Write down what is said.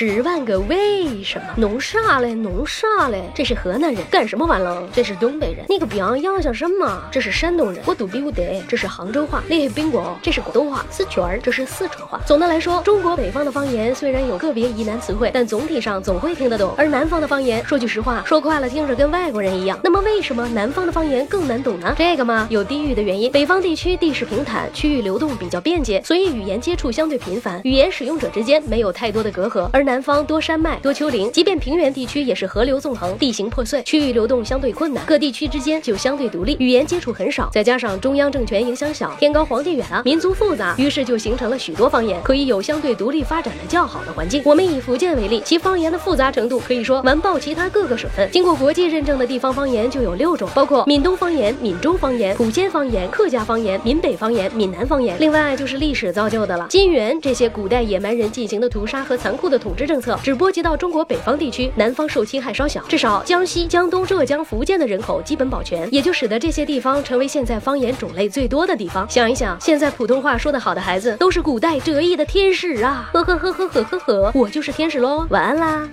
十万个为什么？弄啥嘞？弄啥嘞？这是河南人，干什么玩了？这是东北人，你个逼样样像什么？这是山东人，我都比不得。这是杭州话，你宾果，这是广东话，四圈儿，这是四川话。总的来说，中国北方的方言虽然有个别疑难词汇，但总体上总会听得懂。而南方的方言，说句实话，说快了听着跟外国人一样。那么为什么南方的方言更难懂呢？这个嘛，有地域的原因。北方地区地势平坦，区域流动比较便捷，所以语言接触相对频繁，语言使用者之间没有太多的隔阂。而南方多山脉多丘陵，即便平原地区也是河流纵横，地形破碎，区域流动相对困难，各地区之间就相对独立，语言接触很少。再加上中央政权影响小，天高皇帝远啊，民族复杂，于是就形成了许多方言，可以有相对独立发展的较好的环境。我们以福建为例，其方言的复杂程度可以说完爆其他各个省份。经过国际认证的地方方言就有六种，包括闽东方言、闽中方言、莆仙方言、客家方言、闽北方言、闽南方言。另外就是历史造就的了，金元这些古代野蛮人进行的屠杀和残酷的统治政策，只波及到中国北方地区，南方受侵害稍小，至少江西、江东、浙江、福建的人口基本保全，也就使得这些地方成为现在方言种类最多的地方。想一想，现在普通话说得好的孩子，都是古代折翼的天使啊！呵呵呵呵呵呵呵，我就是天使喽，晚安啦。